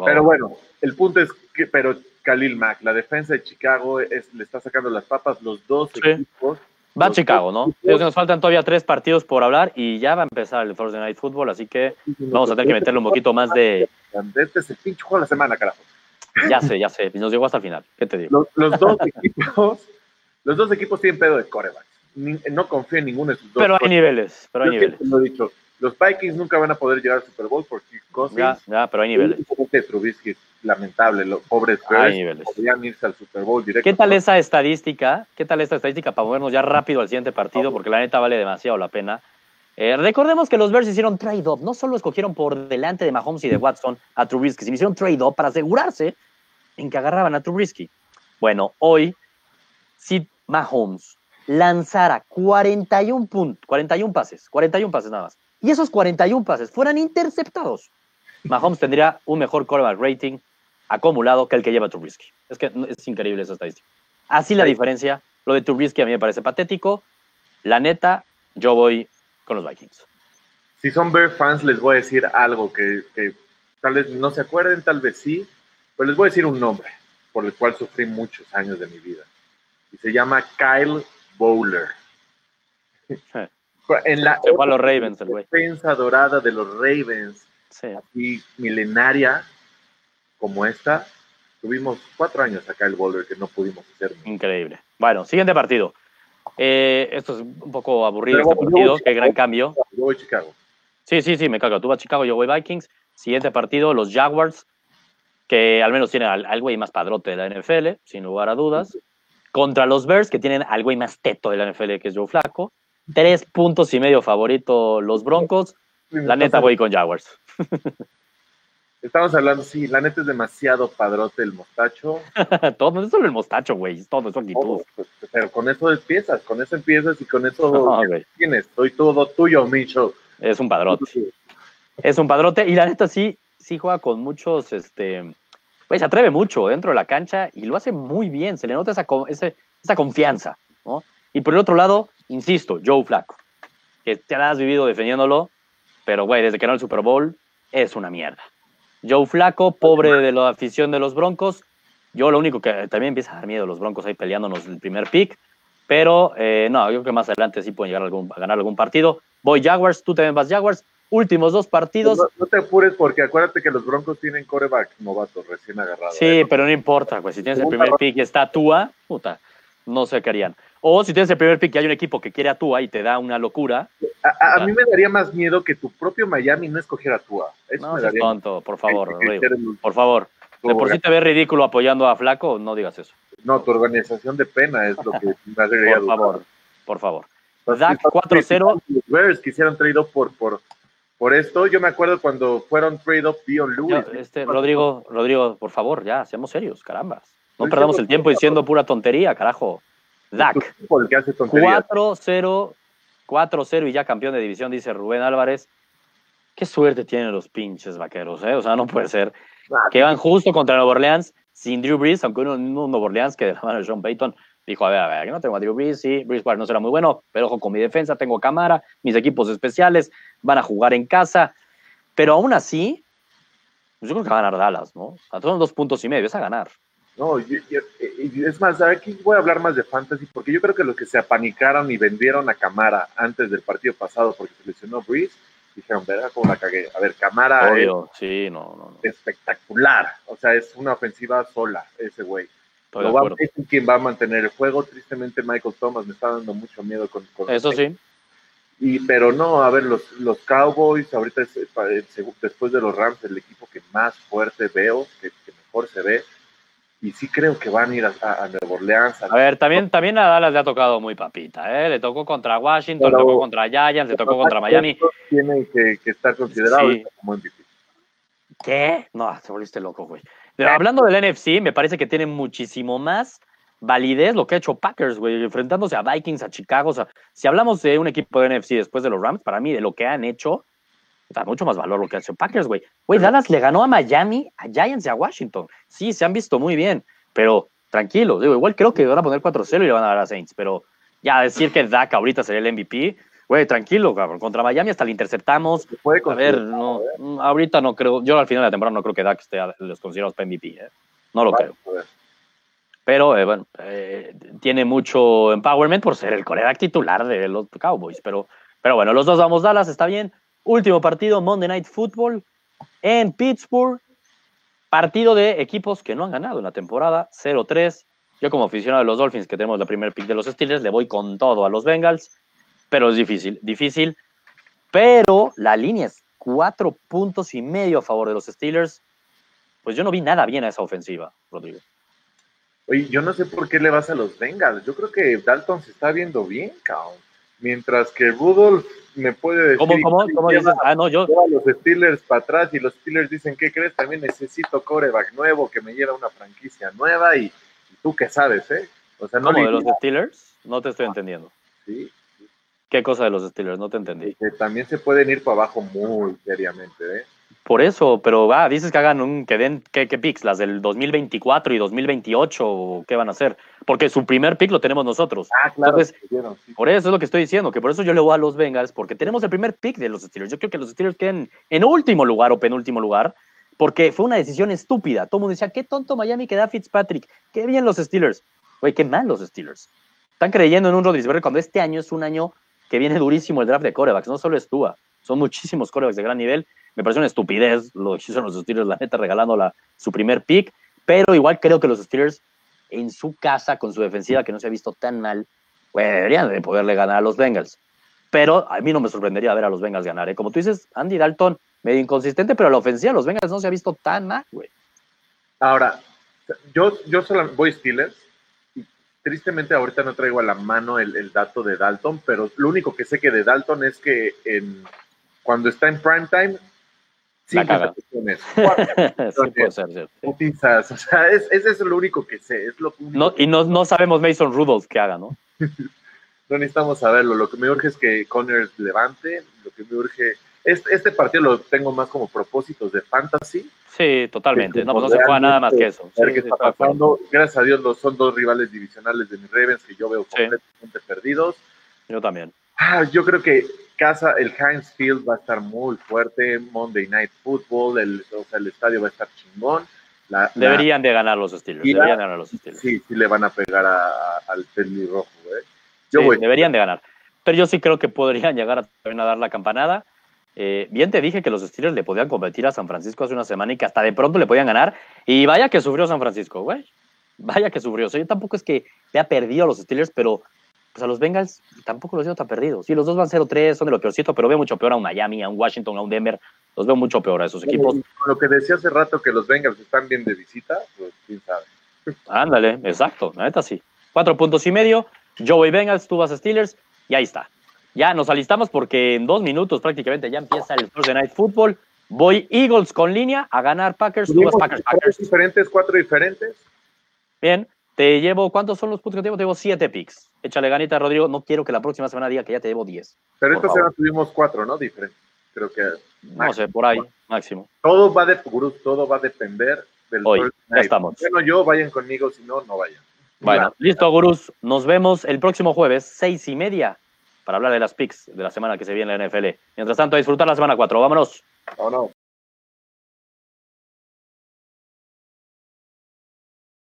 Pero bueno, el punto es que, pero Khalil Mack, la defensa de Chicago es, le está sacando las papas los dos equipos. Va a Chicago, ¿no? Nos faltan todavía tres partidos por hablar y ya va a empezar el Thursday Night Football, así que vamos a tener que meterle un poquito más de. Este es el pinche juego de la semana, carajo. Ya sé, ya sé. Nos llegó hasta el final. ¿Qué te digo? Los, dos equipos, los dos equipos tienen pedo de coreback no confío en ninguno de sus dos. Pero hay niveles, pero hay niveles. Lo he dicho, los Vikings nunca van a poder llegar al Super Bowl por Kirk Cousins. Ya, ya, pero hay niveles. Trubisky, lamentable, los pobres hay niveles. podrían irse al Super Bowl directo. ¿Qué tal esa estadística? ¿Qué tal esta estadística para movernos ya rápido al siguiente partido? Porque la neta vale demasiado la pena. Eh, recordemos que los Bears hicieron trade-up. No solo escogieron por delante de Mahomes y de Watson a Trubisky, sino hicieron trade-up para asegurarse en que agarraban a Trubisky. Bueno, hoy, si Mahomes lanzara 41 puntos, 41 pases, 41 pases nada más, y esos 41 pases fueran interceptados, Mahomes tendría un mejor quarterback rating acumulado que el que lleva Trubisky. Es que es increíble esa estadística. Así la diferencia, lo de Trubisky a mí me parece patético. La neta, yo voy con los Vikings. Si son Bear fans, les voy a decir algo que, que tal vez no se acuerden, tal vez sí, pero les voy a decir un nombre por el cual sufrí muchos años de mi vida. Y se llama Kyle Bowler. en la los Ravens, el defensa dorada de los Ravens y milenaria como esta, tuvimos cuatro años acá el Bowler que no pudimos hacer. Increíble. Bueno, siguiente partido. Eh, esto es un poco aburrido este partido, qué gran cambio. Yo voy Chicago. Sí, sí, sí, me cago. Tú vas a Chicago, yo voy Vikings. Siguiente partido, los Jaguars, que al menos tienen al, al güey más padrote de la NFL, sin lugar a dudas. Contra los Bears, que tienen al güey más teto de la NFL, que es Joe Flaco. Tres puntos y medio favorito los Broncos. La neta voy con Jaguars. Estamos hablando, sí, la neta es demasiado padrote el mostacho. todo, no es solo el mostacho, güey, es todo, es actitud. Pues, pero con eso empiezas, con eso empiezas y con eso No, tienes. Soy todo tuyo, Micho. Es un padrote. Es un padrote y la neta sí, sí juega con muchos, este, güey, se atreve mucho dentro de la cancha y lo hace muy bien, se le nota esa, ese- esa confianza, ¿no? Y por el otro lado, insisto, Joe Flaco, que te has vivido defendiéndolo, pero güey, desde que no el Super Bowl, es una mierda. Joe Flaco, pobre de la afición de los Broncos, yo lo único que también empieza a dar miedo los Broncos ahí peleándonos el primer pick, pero eh, no, yo creo que más adelante sí pueden llegar a, algún- a ganar algún partido. Voy Jaguars, tú también vas Jaguars. Últimos dos partidos, No, no te apures porque acuérdate que los Broncos tienen coreback novato recién agarrado. Sí, ¿eh? pero no importa, pues si tienes el primer pick y está Tua, puta, no sé qué harían. O si tienes el primer pick y hay un equipo que quiere a Tua y te da una locura, A, mí me daría más miedo que tu propio Miami no escogiera a Tua. Eso no me daría tonto, por favor, un- por favor. De por sí te ves ridículo apoyando a Flaco, no digas eso. No, tu organización de pena es lo que me haría Por dudar. favor, por favor. Dak los- 4-0. Los Bears quisieron trade up por, por, por esto. Yo me acuerdo cuando fueron trade up Dion Yo, Lewis. este, Rodrigo, Rodrigo, por favor, ya, seamos serios, carambas. No Estoy perdamos el tiempo diciendo pura tontería, carajo. Dak, Por el que hace tonterías. 4-0, 4-0 y ya campeón de división, dice Rubén Álvarez. Qué suerte tienen los pinches vaqueros, ¿eh? O sea, no puede ser. Ah, Que van justo contra Nueva Orleans sin Drew Brees, aunque uno, un Nueva Orleans que de la mano de Sean Payton dijo, a ver, a ver, que no tengo a Drew Brees, sí, Brees no será muy bueno, pero ojo con mi defensa, tengo cámara, mis equipos especiales, van a jugar en casa, pero aún así, pues yo creo que va a ganar Dallas, ¿no? O sea, son dos puntos y medio, es a ganar. No, y- y- y es más, aquí voy a hablar más de fantasy porque yo creo que los que se apanicaron y vendieron a Camara antes del partido pasado porque se lesionó Breeze, dijeron, verá cómo la cagué. A ver, Camara es sí, no, no, no. espectacular. O sea, es una ofensiva sola, ese güey. Lo va- es quien va a mantener el juego. Tristemente, Michael Thomas me está dando mucho miedo con. con- Eso sí, Y, pero no, a ver, los, los Cowboys, ahorita es, eh, seg- después de los Rams, el equipo que más fuerte veo, que, que mejor se ve. Y sí creo que van a ir a, a- Nueva Orleans. a- A ver, también, también a Dallas le ha tocado muy papita, ¿eh? Le tocó contra Washington, Pero- le tocó contra Giants, le tocó contra Miami. Tiene que, que estar considerado Sí. como MVP. ¿Qué? No, te volviste loco, güey. Pero hablando del NFC, me parece que tiene muchísimo más validez lo que ha hecho Packers, güey, enfrentándose a Vikings, a Chicago. O sea, si hablamos de un equipo de NFC después de los Rams, para mí, de lo que han hecho, da mucho más valor lo que ha hecho Packers, güey. Güey, Dallas le ganó a Miami, a Giants y a Washington. Sí, se han visto muy bien, pero tranquilos. Digo, igual creo que van a poner 4-0 y le van a dar a Saints, pero ya decir que Dak ahorita sería el MVP, güey, tranquilo, cabrón. Contra Miami hasta le interceptamos. Puede A ver, no, mm, ahorita no creo, yo al final de la temporada no creo que Dak esté a- los considerados para MVP, ¿eh? no lo creo. Pero eh, bueno, eh, tiene mucho empowerment por ser el coreback titular de los Cowboys. Pero, pero bueno, los dos vamos Dallas, está bien. Último partido, Monday Night Football en Pittsburgh. Partido de equipos que no han ganado en la temporada, 0-3. Yo como aficionado de los Dolphins, que tenemos la primer pick de los Steelers, le voy con todo a los Bengals, pero es difícil, difícil. Pero la línea es cuatro puntos y medio a favor de los Steelers. Pues yo no vi nada bien a esa ofensiva, Rodrigo. Oye, yo no sé por qué le vas a los Bengals. Yo creo que Dalton se está viendo bien, cabrón. Mientras que Rudolph me puede decir. ¿Cómo, cómo, cómo dices? Ah, no, yo. a los Steelers para atrás y los Steelers dicen, ¿qué crees? También necesito coreback nuevo que me lleve a una franquicia nueva y, y tú qué sabes, ¿eh? O sea, no ¿Cómo de los Steelers? No te estoy entendiendo. sí, ¿Qué cosa de los Steelers? No te entendí. que también se pueden ir para abajo muy seriamente, ¿eh? Por eso, pero va, dices que hagan un, que den, ¿qué, qué picks? ¿Las del 2024 y 2028 o qué van a hacer? Porque su primer pick lo tenemos nosotros. Ah, claro. Entonces, sí. Por eso es lo que estoy diciendo, que por eso yo le voy a los Bengals, porque tenemos el primer pick de los Steelers. Yo creo que los Steelers queden en último lugar o penúltimo lugar, porque fue una decisión estúpida. Todo el mundo decía, qué tonto Miami que da Fitzpatrick, qué bien los Steelers. Güey, qué mal los Steelers. Están creyendo en un Rodríguez cuando este año es un año que viene durísimo el draft de corebacks, no solo es Tua, son muchísimos corebacks de gran nivel. Me parece una estupidez lo que hicieron los Steelers, la neta, regalando la, su primer pick, pero igual creo que los Steelers en su casa, con su defensiva que no se ha visto tan mal, güey, deberían de poderle ganar a los Bengals. Pero a mí no me sorprendería ver a los Bengals ganar. ¿eh? Como tú dices, Andy Dalton, medio inconsistente, pero la ofensiva los Bengals no se ha visto tan mal, güey. Ahora, yo, yo solo voy Steelers. Y tristemente ahorita no traigo a la mano el, dato de Dalton, pero lo único que sé que de Dalton es que cuando está en prime time, La caga. sí, puede ser, cierto. Putizas, o sea, es, es lo único que sé. Es lo único No, y no, no sabemos Mason Rudolph qué haga, ¿no? no necesitamos saberlo. Lo que me urge es que Connors levante. Lo que me urge. Este, este partido lo tengo más como propósitos de fantasy. Sí, totalmente. No, pues no se juega nada más que eso. Sí, sí, está pasando. Gracias a Dios, los, son dos rivales divisionales de mis Ravens que yo veo completamente perdidos. Yo también. Ah, yo creo que casa, el Heinz Field va a estar muy fuerte. Monday Night Football, el, o sea, el estadio va a estar chingón. La, la- Deberían de ganar los Steelers. Y la- Deberían de ganar los Steelers. sí, sí le van a pegar a- a- al pelirrojo, ¿eh? Yo Sí, voy. deberían de ganar. Pero yo sí creo que podrían llegar a, también a dar la campanada. Eh, bien te dije que los Steelers le podían competir a San Francisco hace una semana y que hasta de pronto le podían ganar. Y vaya que sufrió San Francisco, güey. Vaya que sufrió. O sea, yo tampoco es que le ha perdido a los Steelers, pero pues a los Bengals tampoco los veo tan perdidos. Sí, los dos van 0-3, son de lo peorcito, pero veo mucho peor a un Miami, a un Washington, a un Denver. Los veo mucho peor a esos equipos. Lo que decía hace rato que los Bengals están bien de visita, pues quién sabe. Ándale, exacto, la neta sí. Cuatro puntos y medio, Joey Bengals, tú vas a Steelers, y ahí está. Ya nos alistamos porque en dos minutos prácticamente ya empieza el Thursday Night Football. Voy Eagles con línea a ganar Packers, tú vas Packers, cuatro Packers. diferentes, cuatro diferentes. Bien, te llevo, ¿cuántos son los puntos que te llevo? Te llevo siete picks. Échale ganita, Rodrigo, no quiero que la próxima semana diga que ya te llevo diez. Pero esta favor. semana tuvimos cuatro, ¿no? Diferentes. Creo que No sé, por ahí, máximo. todo va de Gurús, todo va a depender del Hoy, ya estamos. Bueno, yo vayan conmigo, si no, no vayan. Bueno, listo, gurús. Nos vemos el próximo jueves, seis y media, para hablar de las picks de la semana que se viene en la NFL. Mientras tanto, a disfrutar la semana cuatro. Vámonos. ¿O no?